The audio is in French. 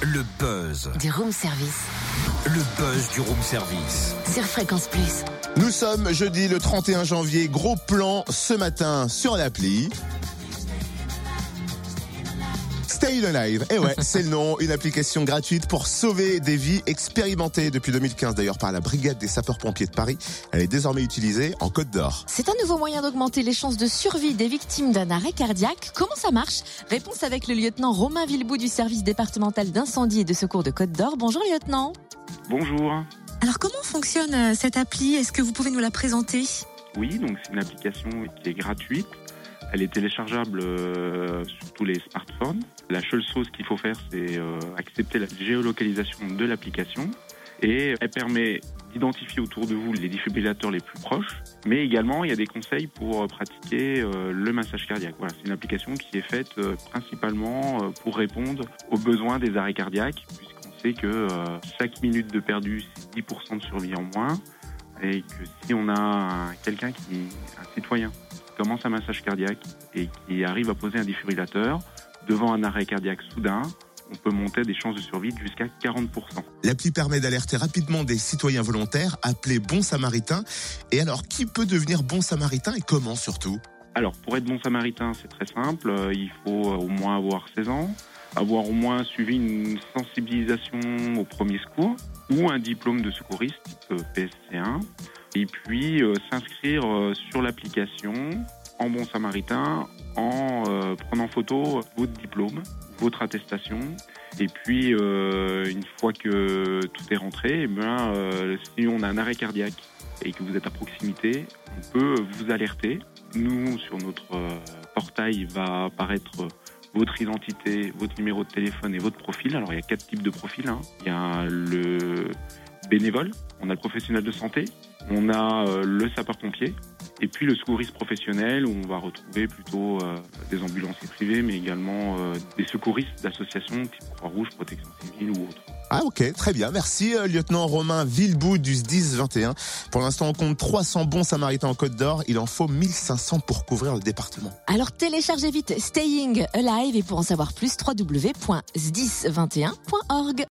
Le buzz. Du room service. Le buzz du room service. Sur Fréquence Plus. Nous sommes jeudi le 31 janvier. Gros plan ce matin sur l'appli. Stay Alive. Et ouais, c'est le nom. Une application gratuite pour sauver des vies expérimentée depuis 2015 d'ailleurs par la Brigade des sapeurs-pompiers de Paris. Elle est désormais utilisée en Côte d'Or. C'est un nouveau moyen d'augmenter les chances de survie des victimes d'un arrêt cardiaque. Comment ça marche? Réponse avec le lieutenant Romain Villebout du service départemental d'incendie et de secours de Côte d'Or. Bonjour lieutenant. Bonjour. Alors comment fonctionne euh, cette appli? Est-ce que vous pouvez nous la présenter? Oui, donc c'est une application qui est gratuite. Elle est téléchargeable euh, sur tous les smartphones. La seule chose qu'il faut faire, c'est euh, accepter la géolocalisation de l'application. Et elle permet d'identifier autour de vous les défibrillateurs les plus proches, mais également il y a des conseils pour pratiquer euh, le massage cardiaque. Voilà, c'est une application qui est faite principalement pour répondre aux besoins des arrêts cardiaques, puisqu'on sait que chaque minute de perdu, c'est 10% de survie en moins, et que si on a quelqu'un qui est un citoyen commence un massage cardiaque et qui arrive à poser un défibrillateur devant un arrêt cardiaque soudain, on peut monter des chances de survie jusqu'à 40%. L'appli permet d'alerter rapidement des citoyens volontaires appelés bons samaritains. Et alors, qui peut devenir bon samaritain et comment surtout? Alors, pour être bon samaritain, c'est très simple. Euh, il faut au moins avoir 16 ans, avoir au moins suivi une sensibilisation au premier secours ou un diplôme de secouriste type PSC1 et puis euh, s'inscrire euh, sur l'application en bon samaritain en euh, prenant photo votre diplôme, votre attestation. Et puis, une fois que tout est rentré, eh bien, si on a un arrêt cardiaque et que vous êtes à proximité, on peut vous alerter. Nous, sur notre portail, va apparaître votre identité, votre numéro de téléphone et votre profil. Alors, il y a quatre types de profils. Hein. Il y a le bénévole, on a le professionnel de santé, on a euh, le sapeur-pompier et puis le secouriste professionnel où on va retrouver plutôt euh, des ambulanciers privés mais également euh, des secouristes d'associations type Croix-Rouge, Protection civile ou autre. Ah ok, très bien. Merci lieutenant Romain Villebout du 10 21. Pour l'instant, on compte 300 bons samaritains en Côte d'Or. Il en faut 1500 pour couvrir le département. Alors téléchargez vite Staying Alive et pour en savoir plus, www.sdis21.org.